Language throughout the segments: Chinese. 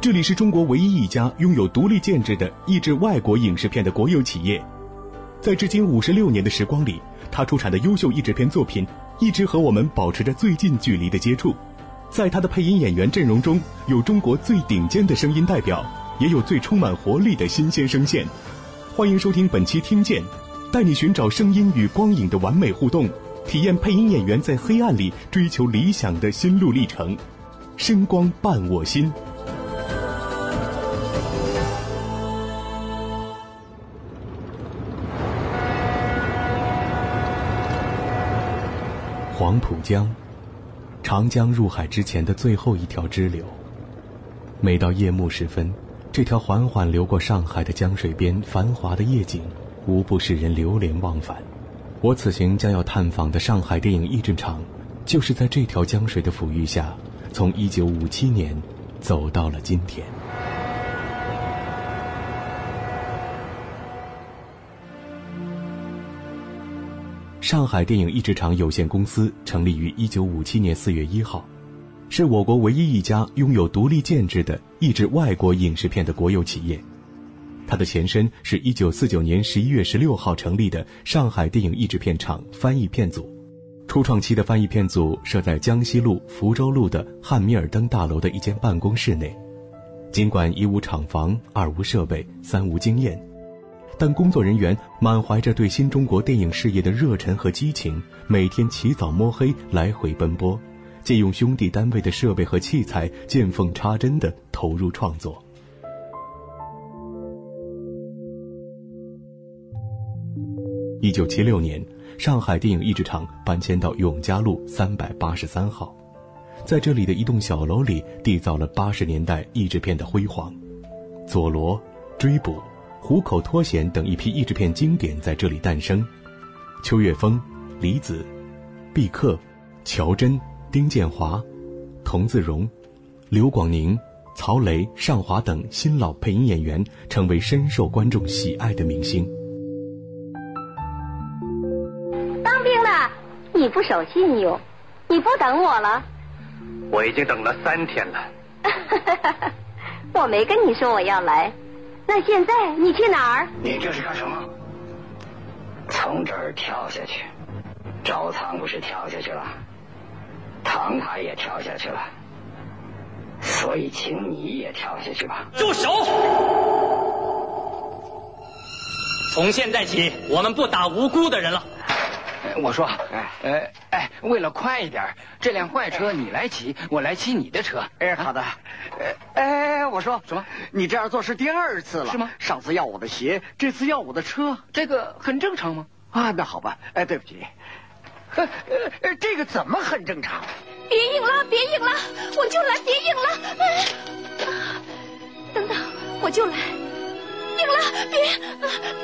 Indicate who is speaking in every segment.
Speaker 1: 这里是中国唯一一家拥有独立建制的译制外国影视片的国有企业。在至今五十六年的时光里，它出产的优秀译制片作品一直和我们保持着最近距离的接触。在它的配音演员阵容中，有中国最顶尖的声音代表，也有最充满活力的新鲜声线。欢迎收听本期《听见》，带你寻找声音与光影的完美互动，体验配音演员在黑暗里追求理想的心路历程。声光伴我心。黄浦江，长江入海之前的最后一条支流。每到夜幕时分，这条缓缓流过上海的江水边，繁华的夜景，无不使人流连忘返。我此行将要探访的上海电影译制厂，就是在这条江水的抚育下，从1957年走到了今天。上海电影译制厂有限公司成立于1957年4月1号，是我国唯一一家拥有独立建制的译制外国影视片的国有企业。它的前身是一949年11月16号成立的上海电影译制片厂翻译片组。初创期的翻译片组设在江西路福州路的汉密尔登大楼的一间办公室内。尽管一无厂房、二无设备、三无经验。但工作人员满怀着对新中国电影事业的热忱和激情，每天起早摸黑来回奔波，借用兄弟单位的设备和器材，见缝插针地投入创作。一九七六年，上海电影译制厂搬迁到永嘉路三百八十三号，在这里的一栋小楼里，缔造了八十年代译制片的辉煌，《佐罗》《追捕》。虎口脱险等一批译制片经典在这里诞生，邱岳峰、李子、毕克、乔真、丁建华、童自荣、刘广宁、曹雷、尚华等新老配音演员成为深受观众喜爱的明星。
Speaker 2: 当兵的，你不守信用，你不等我了？
Speaker 3: 我已经等了三天了。
Speaker 2: 我没跟你说我要来。那现在你去哪儿？
Speaker 3: 你这是干什么？从这儿跳下去。赵仓不是跳下去了，唐凯也跳下去了，所以请你也跳下去吧。
Speaker 4: 住手！从现在起，我们不打无辜的人了。
Speaker 3: 我说，哎，呃，哎，为了快一点，这辆坏车你来骑，我来骑你的车。
Speaker 5: 哎，好的。哎，我说
Speaker 3: 什么？
Speaker 5: 你这样做是第二次了，
Speaker 3: 是吗？
Speaker 5: 上次要我的鞋，这次要我的车，
Speaker 3: 这个很正常吗？
Speaker 5: 啊，那好吧。哎，对不起。呃呃，这个怎么很正常？
Speaker 2: 别硬拉，别硬拉，我就来，别硬了。等等，我就来。硬拉，别！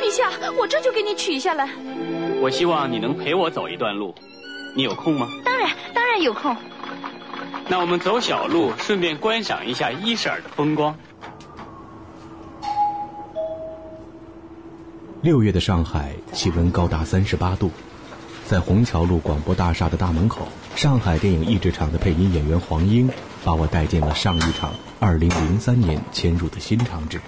Speaker 2: 陛下，我这就给你取下来。
Speaker 4: 我希望你能陪我走一段路，你有空吗？
Speaker 2: 当然，当然有空。
Speaker 4: 那我们走小路，顺便观赏一下伊舍尔的风光。
Speaker 1: 六月的上海气温高达三十八度，在虹桥路广播大厦的大门口，上海电影译制厂的配音演员黄英把我带进了上一场二零零三年迁入的新场址。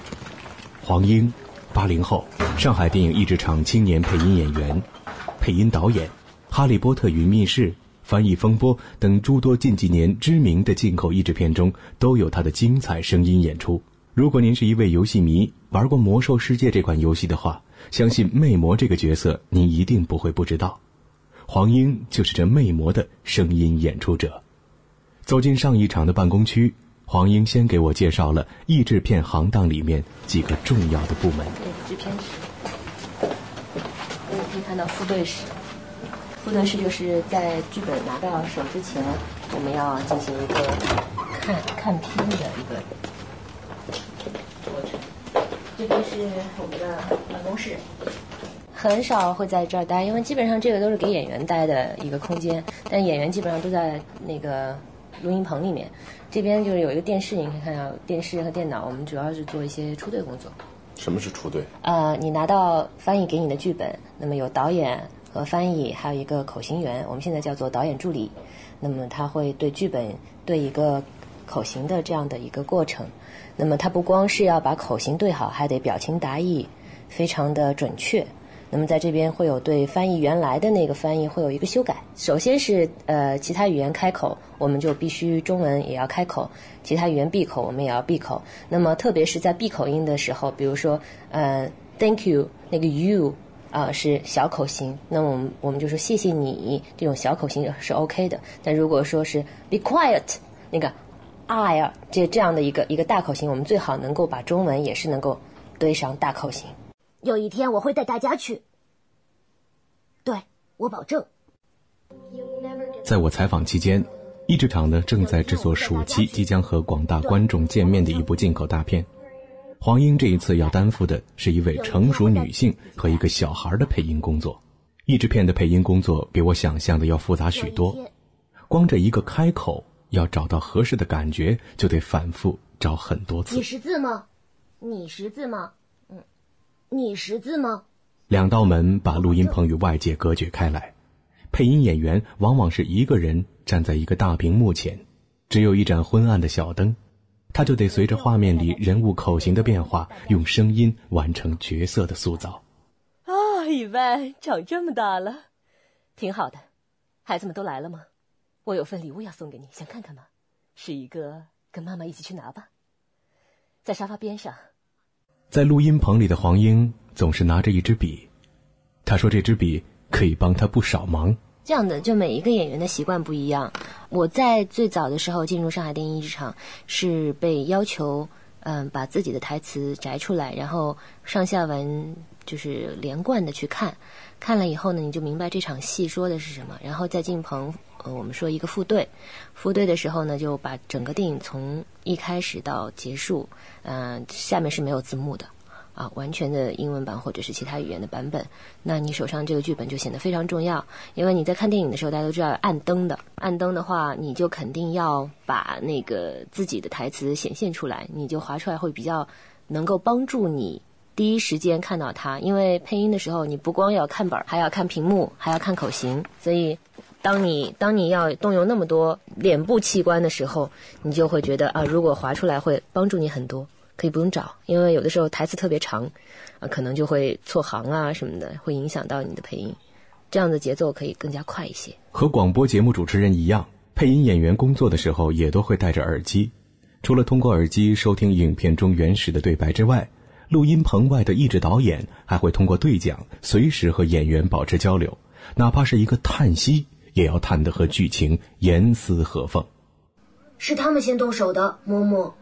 Speaker 1: 黄英，八零后，上海电影译制厂青年配音演员。配音导演，《哈利波特与密室》《翻译风波》等诸多近几年知名的进口译制片中都有他的精彩声音演出。如果您是一位游戏迷，玩过《魔兽世界》这款游戏的话，相信魅魔这个角色您一定不会不知道。黄英就是这魅魔的声音演出者。走进上一场的办公区，黄英先给我介绍了译制片行当里面几个重要的部门。
Speaker 6: 对，制片室。可以看到副对室，副对室就是在剧本拿到手之前，我们要进行一个看看片的一个过程。这边是我们的办公室，很少会在这儿待，因为基本上这个都是给演员待的一个空间，但演员基本上都在那个录音棚里面。这边就是有一个电视，你可以看到电视和电脑，我们主要是做一些出队工作。
Speaker 7: 什么是出队？
Speaker 6: 呃，你拿到翻译给你的剧本，那么有导演和翻译，还有一个口型员，我们现在叫做导演助理。那么他会对剧本对一个口型的这样的一个过程。那么他不光是要把口型对好，还得表情达意，非常的准确。那么在这边会有对翻译原来的那个翻译会有一个修改。首先是呃其他语言开口，我们就必须中文也要开口；其他语言闭口，我们也要闭口。那么特别是在闭口音的时候，比如说呃 Thank you 那个 you 啊、是小口型，那我们我们就说谢谢你这种小口型是 OK 的。但如果说是 Be quiet 那个 I 啊这这样的一个一个大口型，我们最好能够把中文也是能够堆上大口型。
Speaker 7: 有一天我会带大家去，对我保证。
Speaker 1: 在我采访期间，译制厂呢正在制作暑期即将和广大观众见面的一部进口大片。黄英这一次要担负的是一位成熟女性和一个小孩的配音工作。译制片的配音工作比我想象的要复杂许多，光这一个开口要找到合适的感觉，就得反复找很多次
Speaker 7: 你。识字吗？你识字吗？嗯，你识字吗？
Speaker 1: 两道门把录音棚与外界隔绝开来，配音演员往往是一个人站在一个大屏幕前，只有一盏昏暗的小灯，他就得随着画面里人物口型的变化，用声音完成角色的塑造。
Speaker 6: 啊，雨薇长这么大了，挺好的。孩子们都来了吗？我有份礼物要送给你，想看看吗？是一个，跟妈妈一起去拿吧。在沙发边上。
Speaker 1: 在录音棚里的黄英总是拿着一支笔，她说这支笔可以帮她不少忙。
Speaker 6: 这样的，就每一个演员的习惯不一样。我在最早的时候进入上海电影译制厂，是被要求，嗯，把自己的台词摘出来，然后上下文就是连贯的去看。看了以后呢，你就明白这场戏说的是什么，然后再进棚。呃，我们说一个副队，副队的时候呢，就把整个电影从一开始到结束，嗯、下面是没有字幕的。啊，完全的英文版或者是其他语言的版本，那你手上这个剧本就显得非常重要，因为你在看电影的时候，大家都知道暗灯的，暗灯的话，你就肯定要把那个自己的台词显现出来，你就划出来会比较能够帮助你第一时间看到它，因为配音的时候，你不光要看本儿，还要看屏幕，还要看口型，所以。当你当你要动用那么多脸部器官的时候，你就会觉得啊，如果划出来会帮助你很多。可以不用找，因为有的时候台词特别长，啊，可能就会错行啊什么的，会影响到你的配音。这样的节奏可以更加快一些。
Speaker 1: 和广播节目主持人一样，配音演员工作的时候也都会戴着耳机。除了通过耳机收听影片中原始的对白之外，录音棚外的译制导演还会通过对讲随时和演员保持交流，哪怕是一个叹息，也要叹得和剧情严丝合缝。
Speaker 7: 是他们先动手的，嬷嬷。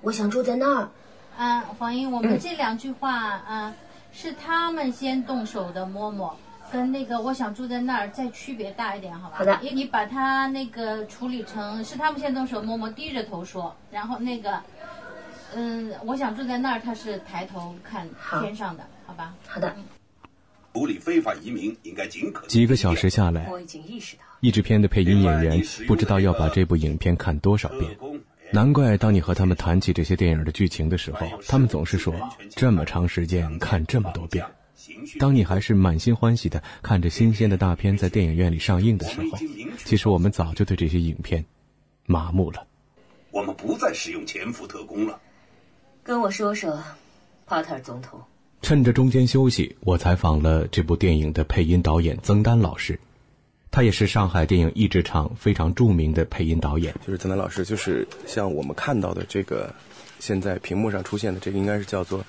Speaker 7: 我想住在那儿。
Speaker 8: 啊，黄英，我们这两句话啊，是他们先动手的，嬷嬷。跟那个我想住在那儿再区别大一点，好吧？
Speaker 6: 好的
Speaker 8: 你你把它那个处理成是他们先动手，嬷嬷低着头说，然后那个，嗯，我想住在那儿，他是抬头看天上的，好吧？
Speaker 6: 好的，
Speaker 9: 处理非法移民应该尽可
Speaker 1: 几个小时下来，
Speaker 6: 我已经意识到，
Speaker 1: 译制片的配音演员不知道要把这部影片看多少遍。难怪当你和他们谈起这些电影的剧情的时候，他们总是说这么长时间看这么多遍。当你还是满心欢喜的看着新鲜的大片在电影院里上映的时候，其实我们早就对这些影片麻木了。
Speaker 9: 我们不再使用潜伏特工了。
Speaker 6: 跟我说说，帕特尔总统。
Speaker 1: 趁着中间休息，我采访了这部电影的配音导演曾丹老师，他也是上海电影译制厂非常著名的配音导演。
Speaker 10: 就是曾丹老师，就是像我们看到的这个，现在屏幕上出现的这个，应该是叫做，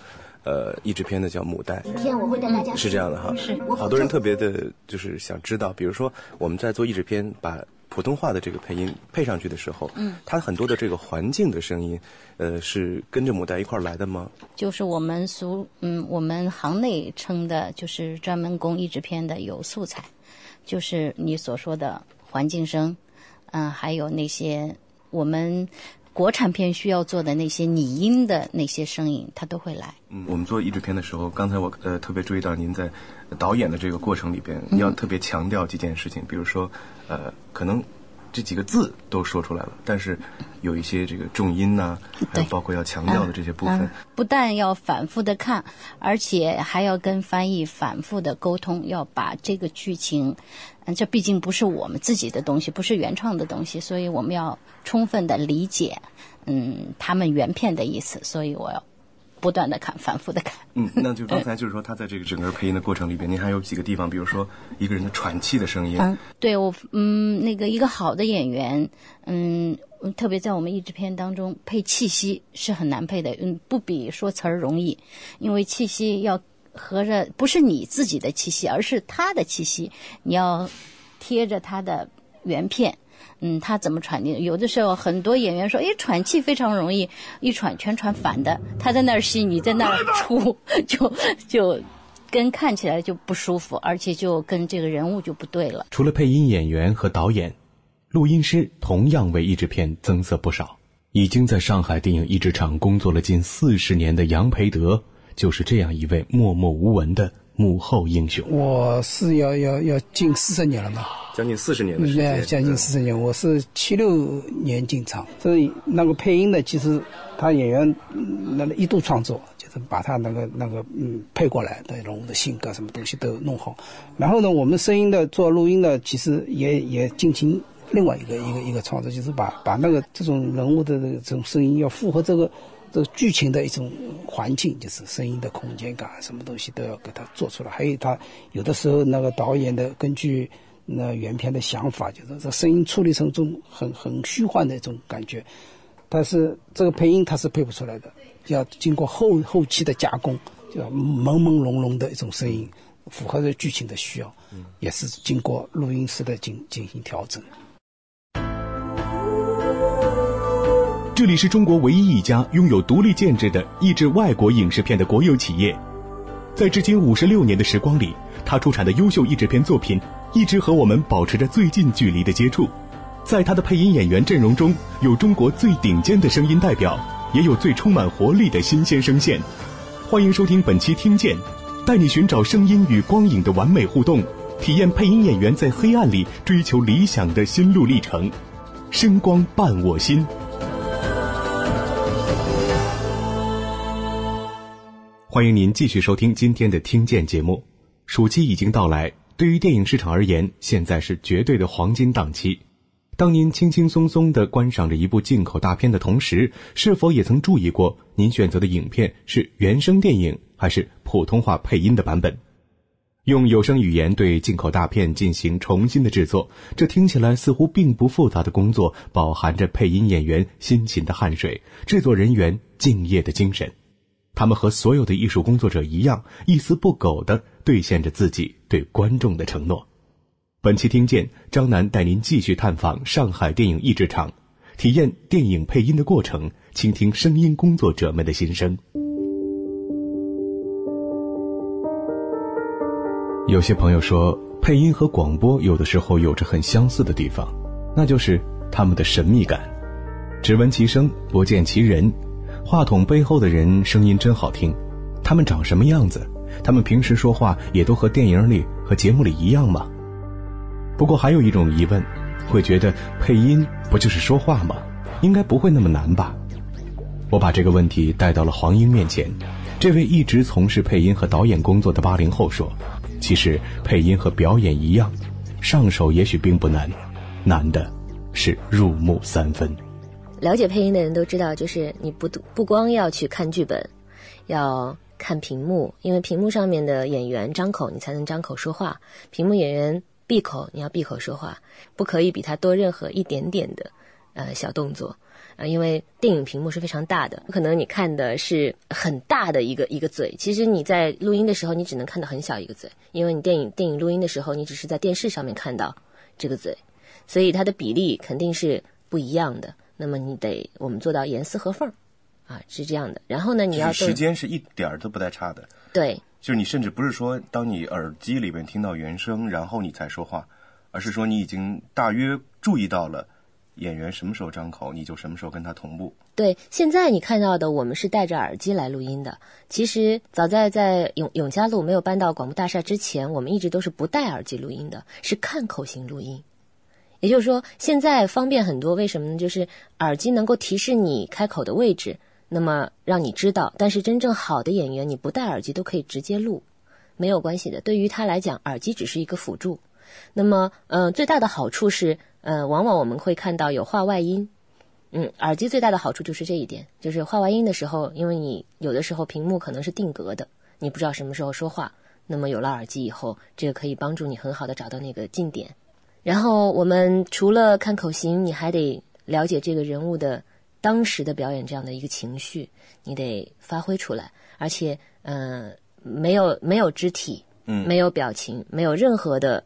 Speaker 10: 呃，译制片的叫《牡丹》。
Speaker 7: 明天我会带大家。
Speaker 10: 是这样的哈，
Speaker 8: 是
Speaker 10: 好多人特别的，就是想知道，比如说我们在做译制片，把普通话的这个配音配上去的时候，嗯，它很多的这个环境的声音，呃，是跟着母带一块儿来的吗？
Speaker 11: 就是我们俗嗯，我们行内称的就是专门供译制片的有素材，就是你所说的环境声，嗯、还有那些我们国产片需要做的那些拟音的那些声音，他都会来。
Speaker 10: 嗯，我们做译制片的时候，刚才我呃特别注意到您在导演的这个过程里边，要特别强调几件事情，比如说呃，可能这几个字都说出来了，但是有一些这个重音呐、还有包括要强调的这些部分，
Speaker 11: 嗯不但要反复的看，而且还要跟翻译反复的沟通，要把这个剧情，嗯，这毕竟不是我们自己的东西，不是原创的东西，所以我们要充分的理解，嗯，他们原片的意思，所以我要不断的看，反复的看。
Speaker 10: 嗯，那就 刚才就是说，他在这个整个配音的过程里边，您还有几个地方，比如说一个人的喘气的声音，
Speaker 11: 嗯，对我，嗯，那个一个好的演员，嗯，特别在我们译制片当中，配气息是很难配的，嗯，不比说词儿容易，因为气息要合着不是你自己的气息，而是他的气息，你要贴着他的原片。嗯，他怎么喘的？有的时候很多演员说，哎，喘气非常容易，一喘全喘反的。他在那儿吸，你在那儿出，就就跟看起来就不舒服，而且就跟这个人物就不对了。
Speaker 1: 除了配音演员和导演，录音师同样为译制片增色不少。已经在上海电影译制厂工作了近四十年的杨培德，就是这样一位默默无闻的幕后英雄。
Speaker 12: 我是要要要近四十年了嘛，
Speaker 10: 将近四十年的时
Speaker 12: 对，
Speaker 10: 间，
Speaker 12: 将近四十年。我是七六年进厂，所以那个配音的，其实他演员嗯那个一度创作，就是把他那个那个嗯配过来的人物的性格什么东西都弄好。然后呢，我们声音的做录音的，其实也也进行另外一个一个一个创作，就是把把那个这种人物的这种声音要符合这个。这个剧情的一种环境，就是声音的空间感，什么东西都要给它做出来。还有他有的时候那个导演的根据那原片的想法，就是这声音处理成一种很很虚幻的一种感觉，但是这个配音它是配不出来的，要经过后后期的加工，就朦朦胧胧的一种声音，符合着剧情的需要，也是经过录音师的进进行调整。
Speaker 1: 这里是中国唯一一家拥有独立建制的译制外国影视片的国有企业，在至今五十六年的时光里，它出产的优秀译制片作品一直和我们保持着最近距离的接触。在它的配音演员阵容中，有中国最顶尖的声音代表，也有最充满活力的新鲜声线。欢迎收听本期《听见》，带你寻找声音与光影的完美互动，体验配音演员在黑暗里追求理想的心路历程。声光伴我心。欢迎您继续收听今天的《听见》节目。暑期已经到来，对于电影市场而言，现在是绝对的黄金档期。当您轻轻松松地观赏着一部进口大片的同时，是否也曾注意过您选择的影片是原声电影还是普通话配音的版本？用有声语言对进口大片进行重新的制作，这听起来似乎并不复杂的工作，饱含着配音演员辛勤的汗水，制作人员敬业的精神。他们和所有的艺术工作者一样，一丝不苟地兑现着自己对观众的承诺。本期听见张楠带您继续探访上海电影译制厂，体验电影配音的过程，倾听声音工作者们的心声。有些朋友说，配音和广播有的时候有着很相似的地方，那就是他们的神秘感。只闻其声，不见其人。话筒背后的人声音真好听，他们长什么样子？他们平时说话也都和电影里和节目里一样吗？不过还有一种疑问，会觉得配音不就是说话吗？应该不会那么难吧？我把这个问题带到了黄英面前，这位一直从事配音和导演工作的八零后说：“其实配音和表演一样，上手也许并不难，难的是入木三分。”
Speaker 6: 了解配音的人都知道，就是你不不光要去看剧本，要看屏幕，因为屏幕上面的演员张口，你才能张口说话；屏幕演员闭口，你要闭口说话，不可以比他多任何一点点的呃小动作。啊、因为电影屏幕是非常大的，可能你看的是很大的一个一个嘴，其实你在录音的时候，你只能看到很小一个嘴，因为你电影电影录音的时候，你只是在电视上面看到这个嘴，所以它的比例肯定是不一样的。那么你得我们做到严丝合缝，啊，是这样的。然后呢，你要
Speaker 10: 时间是一点儿都不带差的。
Speaker 6: 对，
Speaker 10: 就是你甚至不是说当你耳机里面听到原声，然后你才说话，而是说你已经大约注意到了演员什么时候张口，你就什么时候跟他同步。
Speaker 6: 对，现在你看到的我们是戴着耳机来录音的。其实早在在永永嘉路没有搬到广播大厦之前，我们一直都是不戴耳机录音的，是看口型录音。也就是说，现在方便很多，为什么呢？就是耳机能够提示你开口的位置，那么让你知道。但是真正好的演员，你不戴耳机都可以直接录，没有关系的。对于他来讲，耳机只是一个辅助。那么，嗯，最大的好处是，呃，往往我们会看到有话外音。嗯，耳机最大的好处就是这一点，就是话外音的时候，因为你有的时候屏幕可能是定格的，你不知道什么时候说话。那么有了耳机以后，这个可以帮助你很好的找到那个近点。然后我们除了看口型，你还得了解这个人物的当时的表演这样的一个情绪，你得发挥出来。而且，呃，没有没有肢体，
Speaker 13: 嗯，
Speaker 6: 没有表情，没有任何的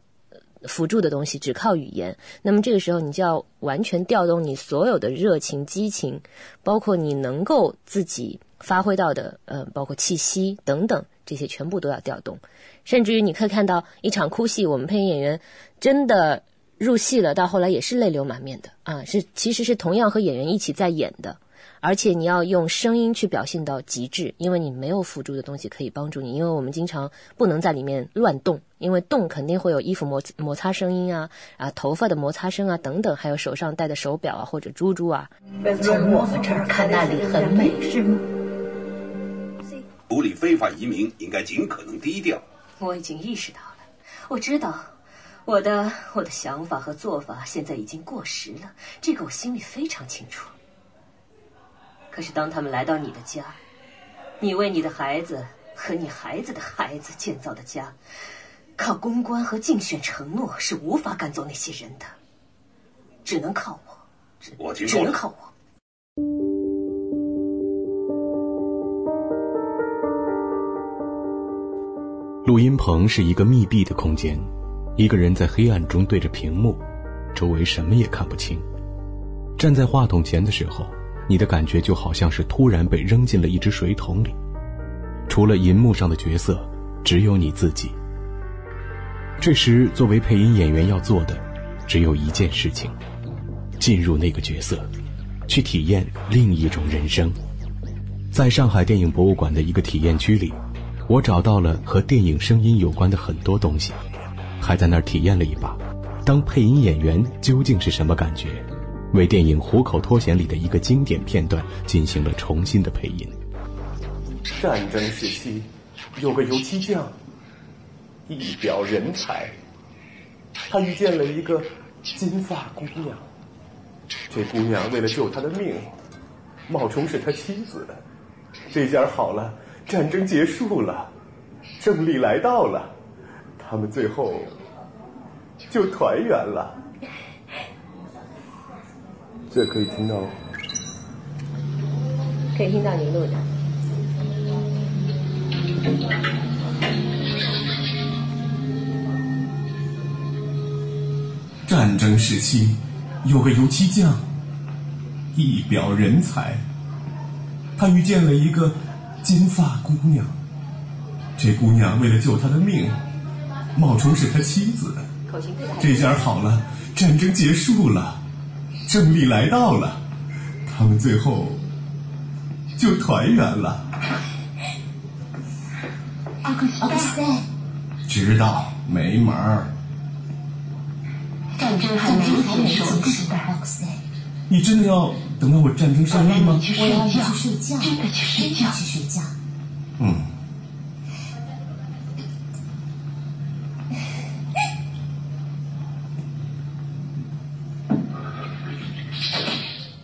Speaker 6: 辅助的东西，只靠语言。那么这个时候，你就要完全调动你所有的热情、激情，包括你能够自己发挥到的，呃，包括气息等等，这些全部都要调动。甚至于你可以看到一场哭戏，我们配音演员真的。入戏了，到后来也是泪流满面的啊！是其实是同样和演员一起在演的，而且你要用声音去表现到极致，因为你没有辅助的东西可以帮助你。因为我们经常不能在里面乱动，因为动肯定会有衣服摩摩擦声音啊啊，头发的摩擦声啊等等，还有手上戴的手表啊或者珠珠啊。
Speaker 14: 从我们这儿看那里很美，是吗？
Speaker 9: 处理非法移民应该尽可能低调。
Speaker 15: 我已经意识到了，我知道。我的我的想法和做法现在已经过时了，这个我心里非常清楚。可是当他们来到你的家，你为你的孩子和你孩子的孩子建造的家，靠公关和竞选承诺是无法赶走那些人的，只能靠我，只
Speaker 9: 我听
Speaker 15: 只能靠我。
Speaker 1: 录音棚是一个密闭的空间。一个人在黑暗中对着屏幕，周围什么也看不清。站在话筒前的时候，你的感觉就好像是突然被扔进了一只水桶里，除了银幕上的角色，只有你自己。这时，作为配音演员要做的，只有一件事情：进入那个角色，去体验另一种人生。在上海电影博物馆的一个体验区里，我找到了和电影声音有关的很多东西。还在那儿体验了一把，当配音演员究竟是什么感觉？为电影《虎口脱险》里的一个经典片段进行了重新的配音。
Speaker 10: 战争时期，有个油漆匠，一表人才。他遇见了一个金发姑娘，这姑娘为了救他的命，冒充是他妻子。这下好了，战争结束了，胜利来到了。他们最后就团圆了，这可以听到，
Speaker 6: 可以听到你录的。
Speaker 10: 战争时期，有个油漆匠，一表人才。他遇见了一个金发姑娘，这姑娘为了救他的命。冒充是他妻子，这下好了，战争结束了，胜利来到了，他们最后就团圆了。
Speaker 14: 奥克斯，
Speaker 10: 知道没门儿。
Speaker 14: 战争还没结束。
Speaker 10: 你真的要等到我战争胜利吗？
Speaker 14: 我要去睡觉，
Speaker 10: 真的去睡觉，
Speaker 14: 去睡觉。
Speaker 10: 嗯。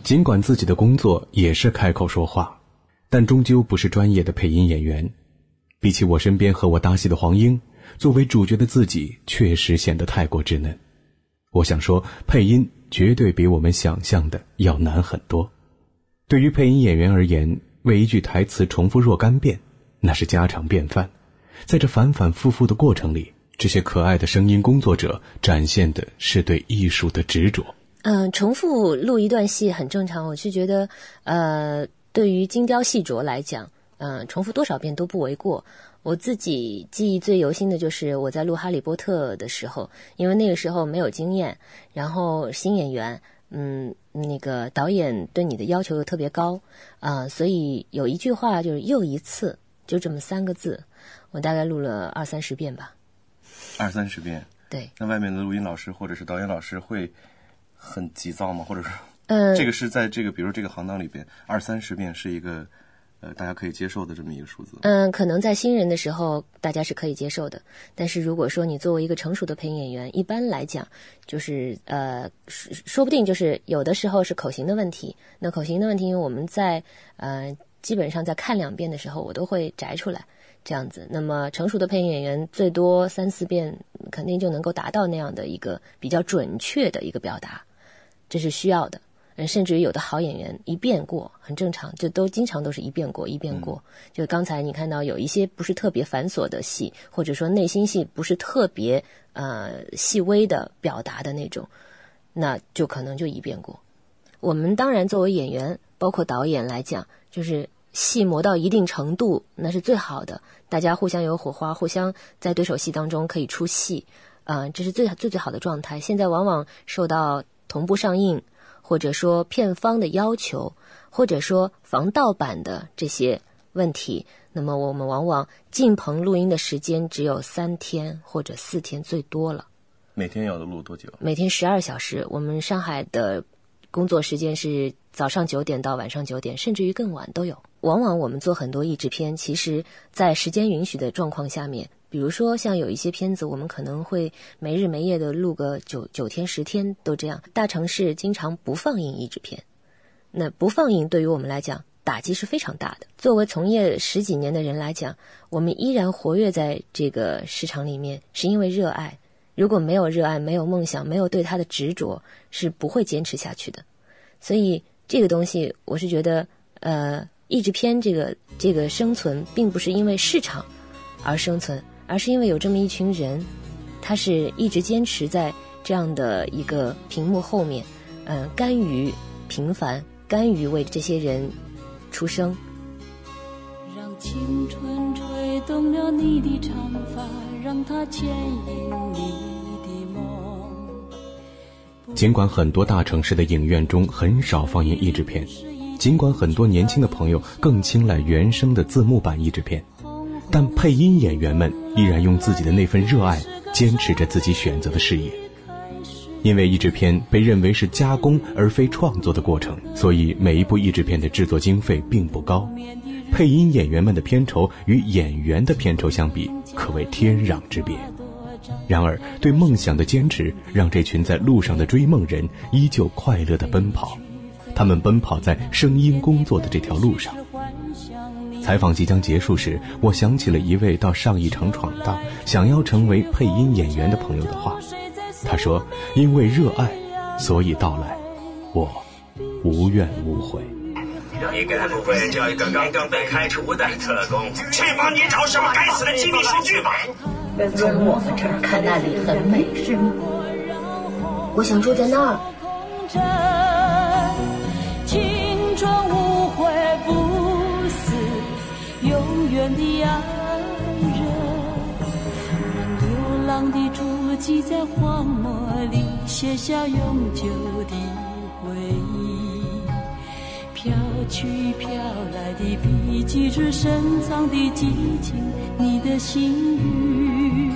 Speaker 1: 尽管自己的工作也是开口说话，但终究不是专业的配音演员。比起我身边和我搭戏的黄英，作为主角的自己确实显得太过稚嫩。我想说，配音绝对比我们想象的要难很多。对于配音演员而言，为一句台词重复若干遍，那是家常便饭。在这反反复复的过程里，这些可爱的声音工作者展现的是对艺术的执着。
Speaker 6: 嗯，重复录一段戏很正常。我是觉得，呃，对于精雕细琢来讲，嗯，重复多少遍都不为过。我自己记忆最犹新的就是我在录《哈利波特》的时候，因为那个时候没有经验，然后新演员，嗯，那个导演对你的要求又特别高，啊，所以有一句话就是“又一次”，就这么三个字，我大概录了二三十遍吧。
Speaker 13: 二三十遍。
Speaker 6: 对。
Speaker 13: 那外面的录音老师或者是导演老师会。
Speaker 10: 很急躁吗？或者是，
Speaker 6: 嗯，
Speaker 10: 这个是在这个，比如这个行当里边，二三十遍是一个，呃，大家可以接受的这么一个数字。
Speaker 6: 嗯，可能在新人的时候，大家是可以接受的。但是如果说你作为一个成熟的配音演员，一般来讲，就是呃，说说不定就是有的时候是口型的问题。那口型的问题，因为我们在呃，基本上在看两遍的时候，我都会摘出来。这样子，那么成熟的配音演员最多三四遍，肯定就能够达到那样的一个比较准确的一个表达，这是需要的。嗯，甚至于有的好演员一遍过很正常，就都经常都是一遍过一遍过。就刚才你看到有一些不是特别繁琐的戏，或者说内心戏不是特别呃细微的表达的那种，那就可能就一遍过。我们当然作为演员，包括导演来讲，就是戏磨到一定程度，那是最好的。大家互相有火花，互相在对手戏当中可以出戏，啊，这是最最最好的状态。现在往往受到同步上映，或者说片方的要求，或者说防盗版的这些问题，那么我们往往进棚录音的时间只有三天或者四天最多了。
Speaker 10: 每天要录多久？
Speaker 6: 每天十二小时。我们上海的工作时间是早上九点到晚上九点，甚至于更晚都有。往往我们做很多译制片，其实，在时间允许的状况下面，比如说像有一些片子，我们可能会没日没夜的录个九九天十天都这样。大城市经常不放映译制片，那不放映对于我们来讲打击是非常大的。作为从业十几年的人来讲，我们依然活跃在这个市场里面，是因为热爱。如果没有热爱，没有梦想，没有对他的执着，是不会坚持下去的。所以这个东西，我是觉得，呃。译制片这个这个生存，并不是因为市场而生存，而是因为有这么一群人，他是一直坚持在这样的一个屏幕后面，嗯，甘于平凡，甘于为这些人出声。
Speaker 16: 让青春吹动了你的长发，让它牵引你的梦。
Speaker 1: 尽管很多大城市的影院中很少放映译制片。尽管很多年轻的朋友更青睐原声的字幕版译制片，但配音演员们依然用自己的那份热爱坚持着自己选择的事业。因为译制片被认为是加工而非创作的过程，所以每一部译制片的制作经费并不高。配音演员们的片酬与演员的片酬相比，可谓天壤之别。然而，对梦想的坚持让这群在路上的追梦人依旧快乐地奔跑。他们奔跑在声音工作的这条路上。采访即将结束时，我想起了一位到上一场闯荡、想要成为配音演员的朋友的话。他说：“因为热爱，所以到来。我无怨无悔。”
Speaker 17: 你该不会叫一个刚刚被开除的特工去帮你找什么该死的机密数据吧？
Speaker 6: 从我们这儿看那里很美，是吗？我想住在那儿。
Speaker 16: 远的爱人，让流浪的足迹在荒漠里写下永久的回忆。飘去飘来的笔迹，是深藏的激情，你的心语。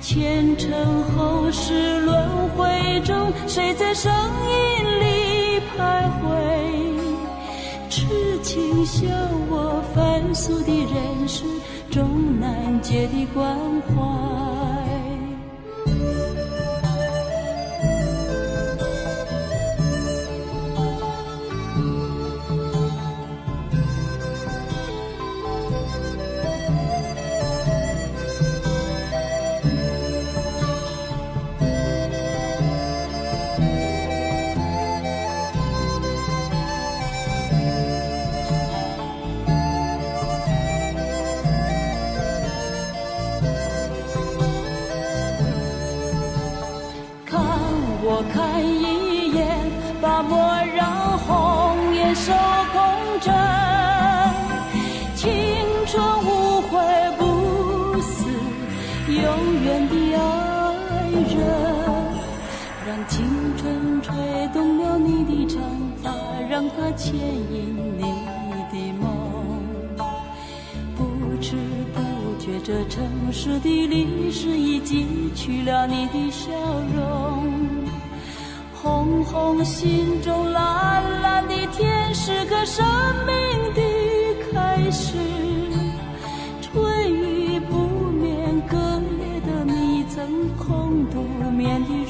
Speaker 16: 前尘后世轮回中，谁在声音里徘徊？笑我凡俗的人世，终难解的关怀。牵引你的梦，不知不觉，这城市的历史已记取了你的笑容。红红心中蓝蓝的天是个生命的开始。春雨不眠，隔夜的你曾空独眠的